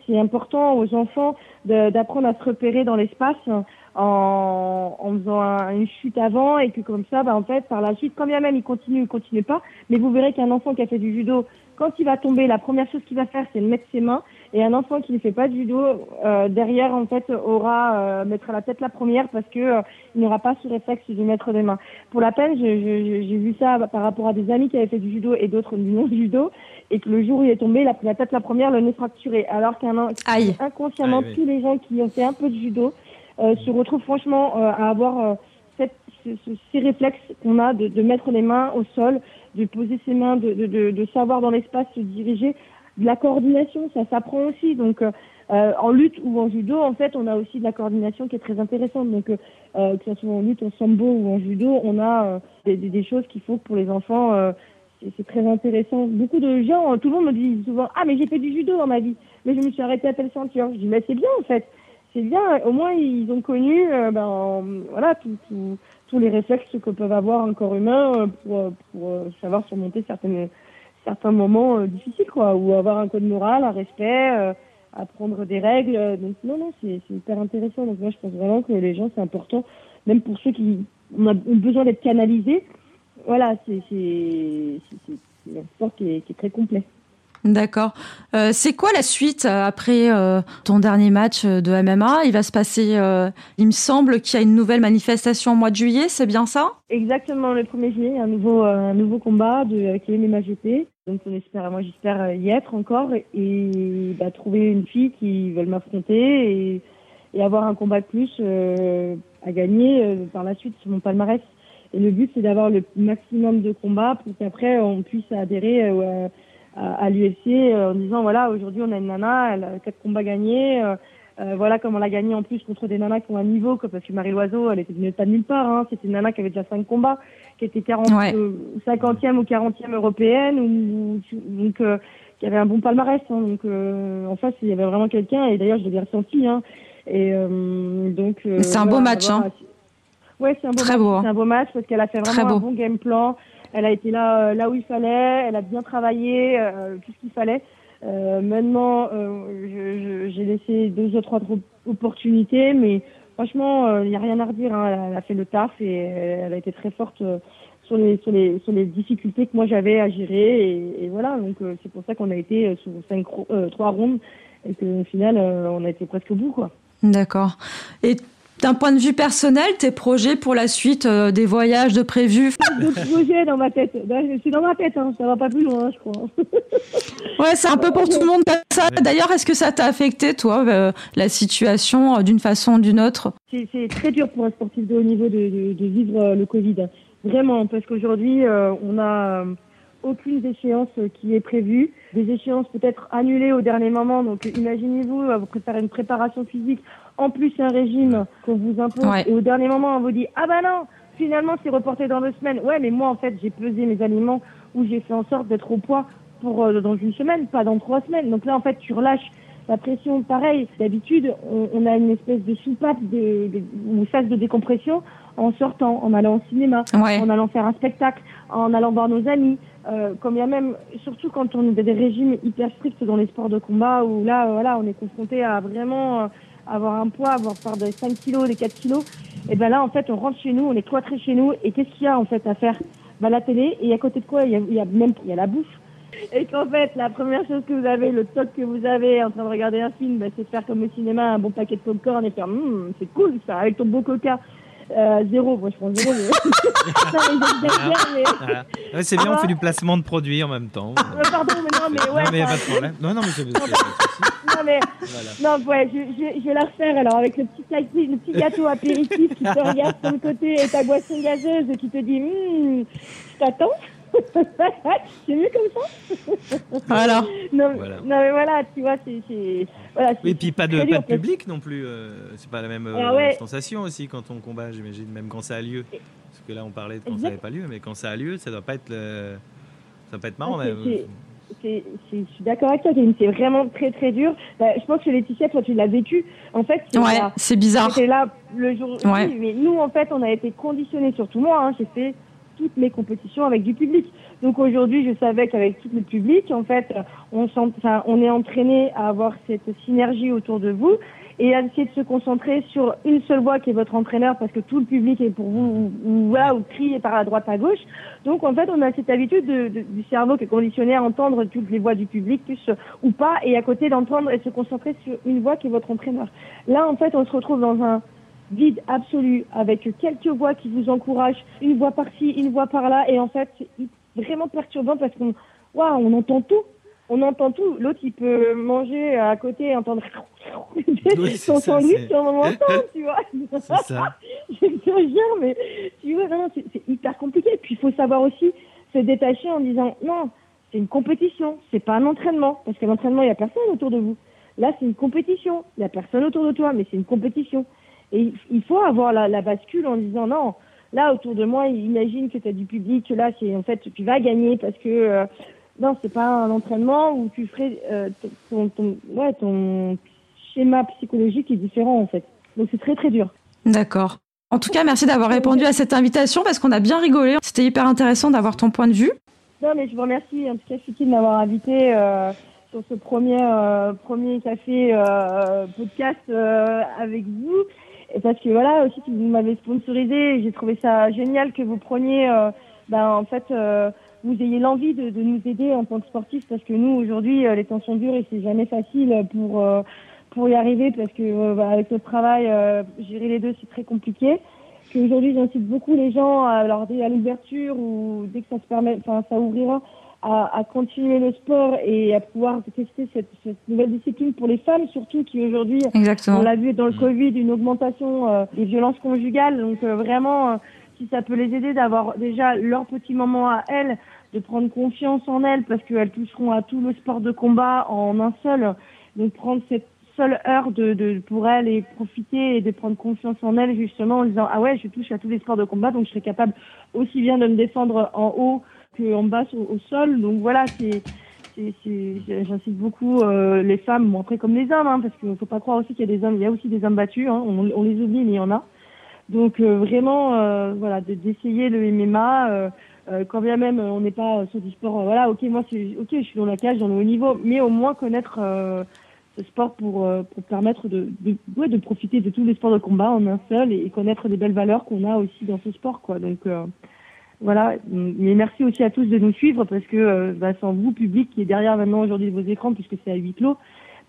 c'est important aux enfants d'apprendre à se repérer dans l'espace en, en faisant une chute avant et que comme ça, bah, en fait, par la suite, quand bien même il continue, il continue pas, mais vous verrez qu'un enfant qui a fait du judo, quand il va tomber, la première chose qu'il va faire, c'est de mettre ses mains. Et un enfant qui ne fait pas de judo, euh, derrière, en fait, aura euh, mettra la tête la première parce que euh, il n'aura pas ce réflexe de mettre des mains. Pour la peine, j'ai vu ça par rapport à des amis qui avaient fait du judo et d'autres du non judo, et que le jour où il est tombé, il a pris la tête la première, le nez fracturé. Alors qu'un inconsciemment, tous les gens qui ont fait un peu de judo euh, se retrouve franchement euh, à avoir euh, cette, ces réflexes qu'on a de, de, mettre les mains au sol, de poser ses mains, de, de, de savoir dans l'espace se diriger. De la coordination, ça s'apprend aussi. Donc, euh, en lutte ou en judo, en fait, on a aussi de la coordination qui est très intéressante. Donc, euh, que ce soit en lutte, en sambo ou en judo, on a des, des, des, choses qu'il faut pour les enfants. c'est très intéressant. Beaucoup de gens, tout le monde me dit souvent Ah, mais j'ai fait du judo dans ma vie, mais je me suis arrêtée à telle ceinture. Je dis Mais c'est bien en fait c'est bien. Au moins, ils ont connu, euh, ben, voilà, tous les réflexes que peuvent avoir un corps humain euh, pour, pour euh, savoir surmonter certaines, certains moments difficiles, quoi, ou avoir un code moral, un respect, apprendre des règles. Donc, non, non, c'est hyper intéressant. Donc, moi, je pense vraiment que les gens, c'est important, même pour ceux qui ont besoin d'être canalisés. Voilà, c'est un sport qui est, qui est très complet. D'accord. Euh, c'est quoi la suite euh, après euh, ton dernier match de MMA Il va se passer, il me semble qu'il y a une nouvelle manifestation au mois de juillet, c'est bien ça? Exactement, le 1er juillet, un nouveau, un nouveau combat de, avec les MMA GP. Donc moi j'espère y être encore et, bah, trouver une fille qui veut m'affronter et, et avoir un combat de plus à gagner par la suite sur mon palmarès. Et le but, c'est d'avoir le maximum de combats pour qu'après, on puisse adhérer à l'UFC en disant, voilà, aujourd'hui, on a une nana, elle a quatre combats gagnés. Euh, voilà comme on l'a gagné en plus contre des nanas qui ont un niveau, parce que Marie Loiseau, elle était venue pas de nulle part. Hein. C'était une nana qui avait déjà cinq combats, qui était 40, 50e ou 40e européenne, ou, donc euh, qui avait un bon palmarès. Hein. donc euh, en face, il y avait vraiment quelqu'un, et d'ailleurs je l'ai ressenti. Hein. Et donc c'est un beau match. Hein. Ouais, c'est un beau Très match. Beau. C'est un beau match parce qu'elle a fait vraiment un bon game plan. Elle a été là, là où il fallait. Elle a bien travaillé, tout ce qu'il fallait. Euh, maintenant, euh, j'ai laissé deux ou trois opportunités, mais franchement, il euh, n'y a rien à redire. Hein. Elle, a fait le taf et elle a été très forte sur les, sur les, sur les difficultés que moi j'avais à gérer. Et, voilà, donc c'est pour ça qu'on a été sur cinq, trois rondes et qu'au final, on a été presque au bout. D'accord. D'un point de vue personnel, tes projets pour la suite, euh, des voyages de prévus D'autres projets dans ma tête. Je suis dans ma tête, hein. ça va pas plus loin, je crois. [laughs] ouais, c'est un peu pour tout le monde ça. D'ailleurs, est-ce que ça t'a affecté, toi, euh, la situation euh, d'une façon ou d'une autre? C'est très dur pour un sportif de haut niveau de, de, vivre le Covid. Vraiment, parce qu'aujourd'hui, on a aucune échéance qui est prévue, des échéances peut-être annulées au dernier moment. Donc imaginez-vous, vous préparez une préparation physique en plus un régime qu'on vous impose et au dernier moment on vous dit ah bah non finalement c'est reporté dans deux semaines. Ouais mais moi en fait j'ai pesé mes aliments ou j'ai fait en sorte d'être au poids pour euh, dans une semaine pas dans trois semaines. Donc là en fait tu relâches la pression. Pareil d'habitude on, a une espèce de soupape de, de, ou phase de décompression en sortant en allant au cinéma en allant faire un spectacle en allant voir nos amis. Euh, comme il y a même surtout quand on a des régimes hyper stricts dans les sports de combat où là voilà on est confronté à vraiment euh, avoir un poids, avoir part de 5 kilos, des 4 kilos, et ben là, en fait, on rentre chez nous, on est cloîtré chez nous, et qu'est-ce qu'il y a, en fait, à faire? Ben, la télé, et à côté de quoi, il y a, il y a même, il y a la bouffe. Et qu'en fait, la première chose que vous avez, le toc que vous avez en train de regarder un film, ben, c'est faire comme au cinéma un bon paquet de popcorn et faire, hum, c'est cool ça, avec ton beau coca. Euh, zéro, moi je prends zéro. Mais... [laughs] Ah. mais... c'est bien, on fait du placement de produits en même temps. Ah, [laughs] pardon, mais non, mais ouais. Non, mais pas de problème. Non, non, mais c'est [laughs] Non, mais, [laughs] voilà. non, ouais, je, je, je, vais la refaire alors avec le petit, le petit gâteau apéritif qui te regarde sur le côté et ta boisson gazeuse qui te dit, hum, je t'attends? [laughs] c'est mieux comme ça? voilà. Non, voilà. non, mais voilà, tu vois, c'est. Voilà, et puis pas de, pas de public non plus. Euh, c'est pas la même euh, ouais. sensation aussi quand on combat, j'imagine, même quand ça a lieu. Parce que là, on parlait de quand exact. ça n'avait pas lieu, mais quand ça a lieu, ça doit pas être, le... ça doit pas être marrant. Ah, je suis d'accord avec toi, c'est vraiment très très dur. Bah, je pense que Laetitia, toi tu l'as vécu. En fait, c'est bizarre. C'était là le jour. Ouais. Oui, mais nous, en fait, on a été conditionnés, surtout moi. Hein, J'ai fait toutes mes compétitions avec du public. Donc aujourd'hui, je savais qu'avec tout le public, en fait, on, on est entraîné à avoir cette synergie autour de vous et à essayer de se concentrer sur une seule voix qui est votre entraîneur parce que tout le public est pour vous ou, voilà, ou crie par la droite à gauche. Donc en fait, on a cette habitude de, de, du cerveau qui est conditionné à entendre toutes les voix du public, plus ou pas, et à côté d'entendre et se concentrer sur une voix qui est votre entraîneur. Là, en fait, on se retrouve dans un vide absolu avec quelques voix qui vous encouragent, une voix par-ci, une voix par-là, et en fait, c'est vraiment perturbant parce qu'on waouh, on entend tout. On entend tout. L'autre, il peut manger à côté et entendre [laughs] oui, son sandwich sur mon tu vois. C'est ça. [laughs] J'exagère, mais tu vois, c'est hyper compliqué. Puis il faut savoir aussi se détacher en disant non, c'est une compétition, c'est pas un entraînement. Parce que l'entraînement, il n'y a personne autour de vous. Là, c'est une compétition. Il n'y a personne autour de toi, mais c'est une compétition. Et il faut avoir la, la, bascule en disant non, là autour de moi, imagine que tu as du public, là c'est en fait tu vas gagner parce que euh, non, c'est pas un entraînement où tu ferais euh, ton, ton, ouais, ton schéma psychologique est différent en fait. Donc c'est très très dur. D'accord. En tout cas, merci d'avoir répondu à cette invitation parce qu'on a bien rigolé. C'était hyper intéressant d'avoir ton point de vue. Non, mais je vous remercie en tout cas, Fiki, de m'avoir invité. Euh, sur ce premier euh, premier café podcast avec vous et parce que voilà aussi vous m'avez sponsorisé j'ai trouvé ça génial que vous preniez ben en fait vous ayez l'envie de, de, nous aider en tant que sportif parce que nous aujourd'hui euh, les temps sont durs et c'est jamais facile pour pour y arriver parce que bah, avec notre travail gérer les deux c'est très compliqué qu'aujourd'hui j'incite beaucoup les gens leur dire à l'ouverture ou dès que ça se permet enfin ça ouvrira à, continuer le sport et à pouvoir tester cette, cette, nouvelle discipline pour les femmes, surtout qui aujourd'hui, on l'a vu dans le Covid, une augmentation euh, des violences conjugales. Donc euh, vraiment, euh, si ça peut les aider d'avoir déjà leur petit moment à elles, de prendre confiance en elles, parce qu'elles toucheront à tout le sport de combat en un seul. Donc prendre cette seule heure pour elles et profiter et de prendre confiance en elles justement en disant ah ouais je touche à tous les sports de combat donc je serai capable aussi bien de me défendre en haut qu'en bas au, sol. Donc voilà, c'est j'incite beaucoup euh, les femmes, bon, après comme les hommes, hein, parce qu'il ne faut pas croire aussi qu'il y a des hommes, il y a aussi des hommes battus, hein, on, les oublie, mais il y en a. Donc euh, vraiment, euh, voilà, d'essayer le MMA, quand bien même on n'est pas sur du sport, voilà, ok, moi, ok, je suis dans la cage, dans le haut niveau, mais au moins connaître ce sport pour, pour permettre de, de, ouais, de profiter de tous les sports de combat en un seul et, et connaître des belles valeurs qu'on a aussi dans ce sport, quoi. Donc voilà, mais merci aussi à tous de nous suivre parce que euh, bah, sans vous, public, qui est derrière maintenant aujourd'hui vos écrans, puisque c'est à huis clos,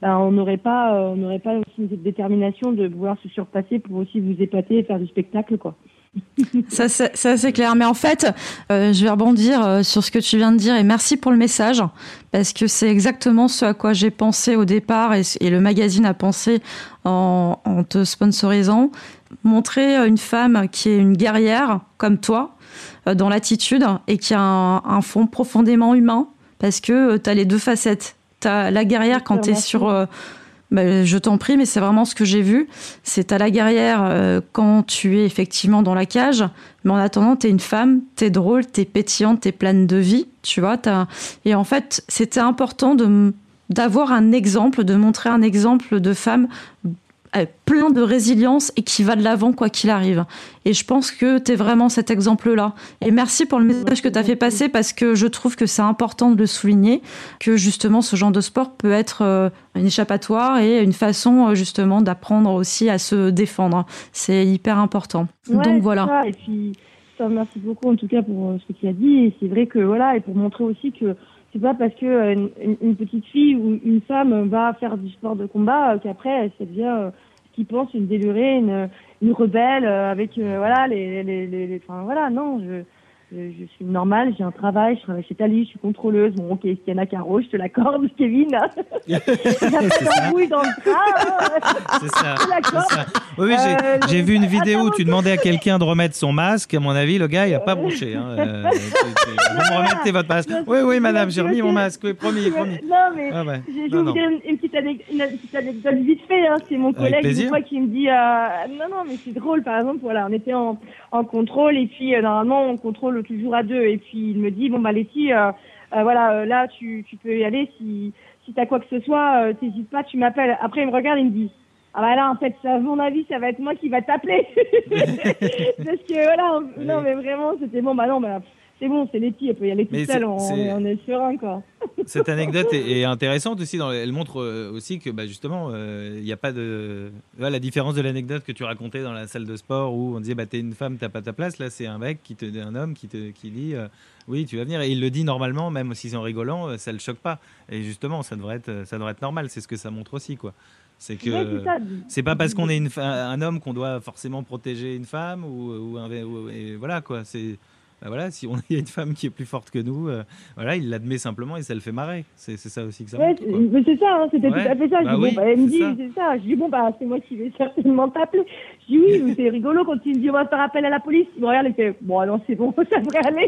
bah, on n'aurait pas, euh, on n'aurait pas aussi cette détermination de pouvoir se surpasser pour aussi vous épater et faire du spectacle, quoi. [laughs] ça, ça c'est clair. Mais en fait, euh, je vais rebondir sur ce que tu viens de dire et merci pour le message parce que c'est exactement ce à quoi j'ai pensé au départ et, le magazine a pensé en, te sponsorisant. Montrer une femme qui est une guerrière comme toi, euh, dans l'attitude et qui a un, fond profondément humain parce que euh, tu as les deux facettes. Tu as la guerrière quand tu es sur... Euh, bah, je t'en prie, mais c'est vraiment ce que j'ai vu. C'est à la guerrière quand tu es effectivement dans la cage, mais en attendant, tu es une femme, tu es drôle, tu es pétillante, tu es pleine de vie, tu vois. Et en fait, c'était important de d'avoir un exemple, de montrer un exemple de femme euh, plein de résilience et qui va de l'avant quoi qu'il arrive. Et je pense que tu es vraiment cet exemple-là. Et merci pour le message que tu as fait passer parce que je trouve que c'est important de le souligner, que justement ce genre de sport peut être euh, une échappatoire et une façon euh, justement d'apprendre aussi à se défendre. C'est hyper important. Donc voilà. Et puis, merci beaucoup en tout cas pour ce que tu as dit. Et c'est vrai que voilà, et pour montrer aussi que c'est pas parce que une, petite fille ou une femme va faire du sport de combat qu'après elle devient qui pense une délurée, une, une rebelle euh, avec euh, voilà les, les, les, les, enfin voilà non je je, suis normale, j'ai un travail, je travaille chez Tali, je suis contrôleuse. Bon, ok, Sienna Caro, je te l'accorde, [laughs] Kevin. [laughs] A pas d'embrouille dans le train. C'est ça. ça. Oui, oui j'ai euh, vu une vidéo où tu demandais à quelqu'un de remettre son masque. À mon avis, le gars, il n'a pas bronché. Hein. Euh, [laughs] vous me remettez votre masque. Oui, oui, madame, j'ai remis mon masque. Oui, promis, promis. Non, mais ah je vais vous dire une, petite anecdote, vite fait. Hein. C'est mon collègue une fois qui me dit euh, Non, non, mais c'est drôle. Par exemple, voilà, on était en, en contrôle et puis normalement, on contrôle toujours à deux. Et puis il me dit bon bah Letty, euh, euh, voilà, euh, là tu, tu peux y aller si si t'as quoi que ce soit, t'hésites pas, tu m'appelles. Après il me regarde, il me dit ah bah là en fait à mon avis ça va être moi qui va t'appeler [laughs] parce que voilà non mais vraiment c'était bon bah non bah c'est bon, c'est Letty, elle peut y aller toute seule, on, on, est serein. Quoi. [laughs] Cette anecdote est, [laughs] intéressante aussi. Dans, elle montre euh, aussi que bah, justement, euh, il n'y a pas de. la différence de l'anecdote que tu racontais dans la salle de sport où on disait bah, T'es une femme, t'as pas ta place. Là, c'est un mec, qui te, un homme qui, te, qui dit euh, Oui, tu vas venir. Et il le dit normalement, même si c'est en rigolant, ça ne le choque pas. Et justement, ça devrait être, ça devrait être normal. C'est ce que ça montre aussi. quoi. C'est que c'est pas parce qu'on est une, un homme qu'on doit forcément protéger une femme ou, ou, un, et voilà quoi. C'est bah voilà, si on [laughs] y a une femme qui est plus forte que nous, euh, voilà, il l'admet simplement et ça le fait marrer. C'est ça aussi que ça ouais, Mais c'est ça, hein, c'était tout à fait ça. Bah bon, bah, elle me dit, c'est ça. Je dis, bon, bah, c'est moi qui vais [laughs] certainement t'appeler. Je dis, oui, c'est rigolo quand il me dit, on va faire appel à la police. Il me regarde et fait, bon, alors c'est bon, [laughs] ça devrait aller.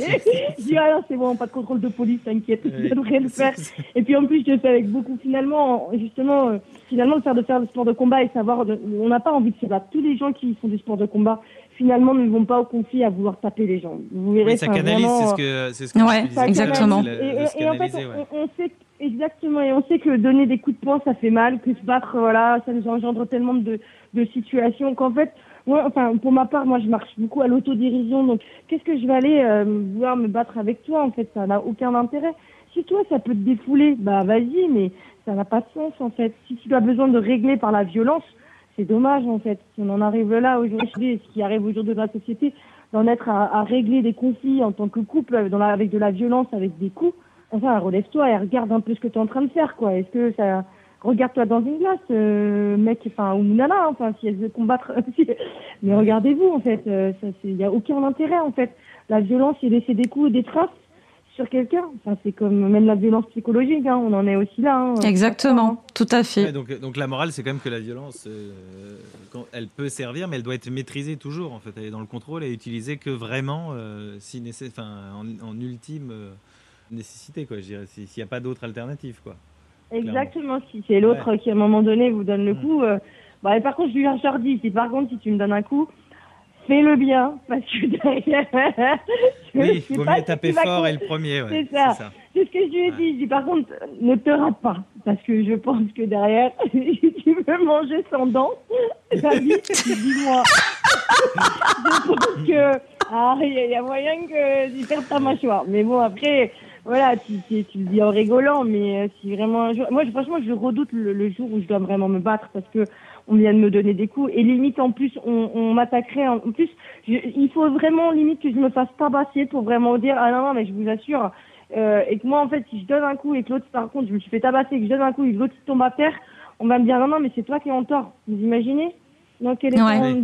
je dis, ah non, c'est bon, pas de contrôle de police, t'inquiète, ça devrait le faire. Et puis en plus, je le fais avec beaucoup, finalement, justement, euh, finalement, de faire de faire le sport de combat et savoir, on n'a pas envie de se battre. Tous les gens qui font du sport de combat, finalement ne vont pas au conflit à vouloir taper les gens. Vous verrez, ça canalise, c'est ce que, c'est ce que ouais, exactement. Et, en fait, on, sait exactement, et on sait que donner des coups de poing, ça fait mal, que se battre, voilà, ça nous engendre tellement de, de situations qu'en fait, ouais, enfin, pour ma part, moi, je marche beaucoup à l'autodérision, donc qu'est-ce que je vais aller euh, vouloir me battre avec toi En fait, ça n'a aucun intérêt. Si toi, ça peut te défouler, bah vas-y, mais ça n'a pas de sens en fait. Si tu as besoin de régler par la violence, c'est dommage en fait. Si on en arrive là aujourd'hui, ce qui arrive aujourd'hui dans la société, d'en être à, régler des conflits en tant que couple dans avec de la violence, avec des coups. Enfin, relève-toi et regarde un peu ce que tu es en train de faire, quoi. Est-ce que ça, regarde-toi dans une glace, euh, mec, enfin, ou nana, hein, enfin, si elle veut combattre. [laughs] Mais regardez-vous, en fait, il euh, n'y a aucun intérêt, en fait. La violence et laisser des coups et des traces, sur quelqu'un. Enfin, c'est comme même la violence psychologique, hein, on en est aussi là. Hein. Exactement, tout à fait. Ouais, donc, donc la morale, c'est quand même que la violence, euh, quand- elle peut servir, mais elle doit être maîtrisée toujours. En fait, elle est dans le contrôle et utilisée que vraiment, euh, si nécess- enfin, en, en ultime euh, nécessité, quoi. Je dirais, si- s'il n'y a pas d'autre alternative, quoi. Exactement, si c'est l'autre qui à un moment donné vous donne le coup. euh, bah, et par contre, je lui je leur dis, si par contre, si tu me donnes un coup, fais-le bien, parce que derrière. [laughs] Oui, il vaut mieux taper fort et le premier, ouais. C'est ça. C'est ce que je lui ai dit. Je dis, par contre, ne te rate pas. Parce que je pense que derrière, [laughs] tu veux manger sans dents. [laughs] David, dis-moi. je pense que, ah, il y, a- il y a moyen que tu perdes ta mâchoire. Mais bon, après, voilà, tu, tu, tu le dis en rigolant, mais euh, si vraiment un jour, moi, franchement, je redoute le, le jour où je dois vraiment me battre parce que on vient de me donner des coups. Et limite en plus on, on m'attaquerait en plus. Je- il faut vraiment limite que je me fasse tabasser pour vraiment dire ah non non mais je vous assure euh, et que moi en fait si je donne un coup et que l'autre par contre je me suis fait tabasser et que je donne un coup et que l'autre tombe à terre on va me dire non non mais c'est toi qui es en tort. Vous imaginez? Dans quel état Ouais, on me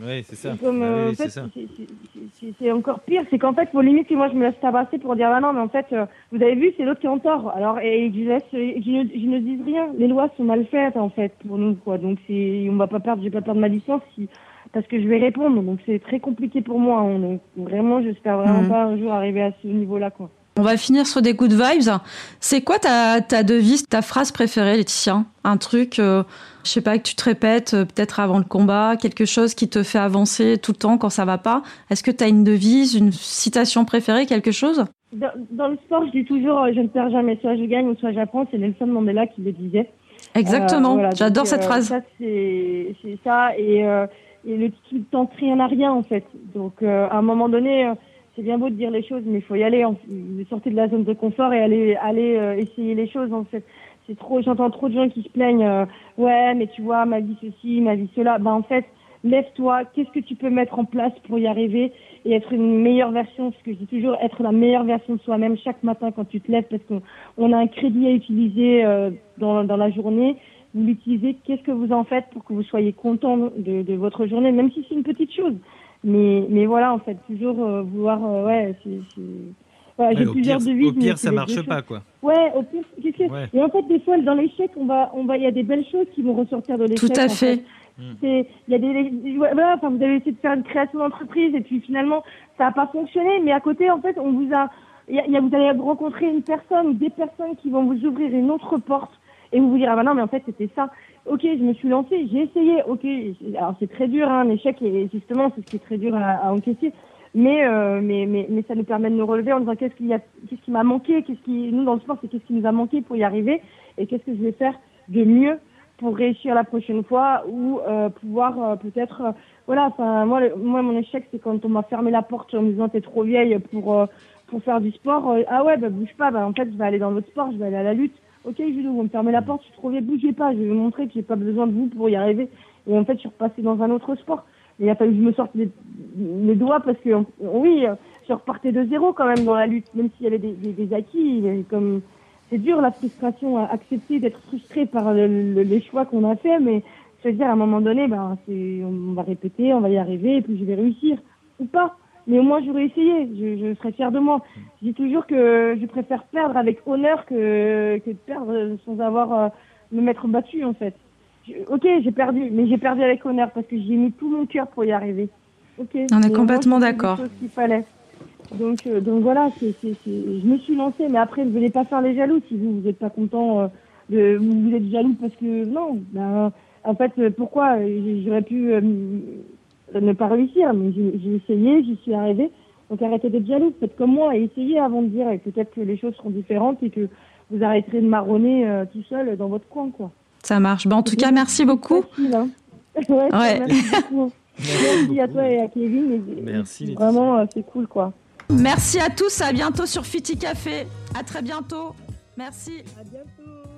Oui, c'est ça. c'est comme, euh, oui, en fait, c'est ça. c'est- c'est- c'est- c'est encore pire, c'est qu'en fait, faut limite que moi je me laisse tabasser pour dire ah non, mais en fait, euh, vous avez vu, c'est l'autre qui est en tort. Alors, et je laisse, et je, ne, je ne dis rien. Les lois sont mal faites en fait pour nous, quoi. Donc c'est, on va pas perdre, je vais pas perdre ma licence si, parce que je vais répondre. Donc c'est très compliqué pour moi. hein. Donc vraiment, j'espère vraiment Mhm. pas un jour arriver à ce niveau-là, quoi. On va finir sur des good vibes. C'est quoi ta, ta devise, ta phrase préférée, Laetitia? Un truc, euh, je sais pas, que tu te répètes euh, peut-être avant le combat, quelque chose qui te fait avancer tout le temps quand ça va pas? Est-ce que tu as une devise, une citation préférée, quelque chose? Dans, dans le sport, je dis toujours, euh, je ne perds jamais, soit je gagne ou soit j'apprends. C'est Nelson Mandela qui le disait. Exactement. Euh, voilà, J'adore cette phrase. Ça, c'est ça. Et, et le qui ne tente rien à rien, en fait. Donc, à un moment donné, c'est bien beau de dire les choses, mais il faut y aller. En, sortir de la zone de confort et aller, aller euh, essayer les choses, en fait. C'est trop, j'entends trop de gens qui se plaignent. euh, ouais, mais tu vois, ma vie ceci, ma vie cela. Ben, en fait, lève-toi. Qu'est-ce que tu peux mettre en place pour y arriver et être une meilleure version? Parce que je dis toujours, être la meilleure version de soi-même chaque matin quand tu te lèves, parce qu'on on a un crédit à utiliser euh, dans, dans la journée vous l'utilisez, qu'est-ce que vous en faites pour que vous soyez content de, de votre journée, même si c'est une petite chose? Mais, mais voilà, en fait, toujours euh, vouloir, euh, ouais, c'est, c'est- voilà, Ouais, j'ai au plusieurs pire, devises. au mais pire ça marche pas, choses. quoi. Ouais, au pire, qu'est-ce que- Ouais. et en fait, des fois, dans l'échec, on va, on va, il y a des belles choses qui vont ressortir de l'échec. Tout à fait. C'est, il y a des, voilà, enfin, vous avez essayé de faire une création d'entreprise et puis finalement, ça n'a pas fonctionné, mais à côté, en fait, on vous a, il y a, il y a- vous allez rencontrer une personne ou des personnes qui vont vous ouvrir une autre porte et vous vous dire, ah bah non, mais en fait, c'était ça. Ok, je me suis lancée, j'ai essayé, ok, alors c'est très dur, hein, un échec, et justement, c'est ce qui est très dur à, à encaisser. Mais, euh, mais, mais, mais ça nous permet de nous relever en disant qu'est-ce qu'il y a, qu'est-ce qui m'a manqué, qu'est-ce qui, nous dans le sport, c'est qu'est-ce qui nous a manqué pour y arriver, et qu'est-ce que je vais faire de mieux pour réussir la prochaine fois ou euh, pouvoir euh, peut-être, euh, voilà, enfin moi, moi mon échec c'est quand on m'a fermé la porte en me disant t'es trop vieille pour euh, pour faire du sport, ah ouais bah bouge pas, bah en fait je vais aller dans l'autre sport, je vais aller à la lutte. Ok judo, vous me fermez la porte, je suis trop bougez pas, je vais vous montrer que j'ai pas besoin de vous pour y arriver. Et en fait je suis repassée dans un autre sport. Et il a fallu que je me sorte les, les doigts parce que oui, je repartais de zéro quand même dans la lutte, même s'il y avait des, des, acquis, comme c'est dur la frustration à accepter d'être frustré par le- le- les choix qu'on a fait, mais veux dire à un moment donné, ben c'est, on va répéter, on va y arriver, et puis je vais réussir ou pas. Mais au moins j'aurais essayé, je, je serais fière de moi. Je dis toujours que je préfère perdre avec honneur que, que de perdre sans avoir euh, me mettre battu en fait. Je- ok, j'ai perdu, mais j'ai perdu avec honneur parce que j'ai mis tout mon cœur pour y arriver. Ok. On est complètement d'accord. qu'il fallait. Donc, euh, donc voilà, je me suis lancée, mais après, ne venez pas faire les jaloux si vous, vous n'êtes pas content, euh, de, vous, vous êtes jaloux parce que, non, ben, en fait, pourquoi euh, j'aurais pu euh, ne pas réussir, mais j'ai, essayé, j'y suis arrivée. Donc arrêtez d'être jaloux, faites comme moi et essayez avant de dire, et peut-être que les choses seront différentes et que vous arrêterez de marronner euh, tout seul dans votre coin, quoi. Ça marche. Ben, en tout cas, merci beaucoup. Facile, hein. [laughs] ouais, Ouais. Merci beaucoup. Merci à toi et à Kevin. et- Merci. Vraiment, euh, c'est cool, quoi. Merci à tous. À bientôt sur Fiti Café. À très bientôt. Merci. À bientôt.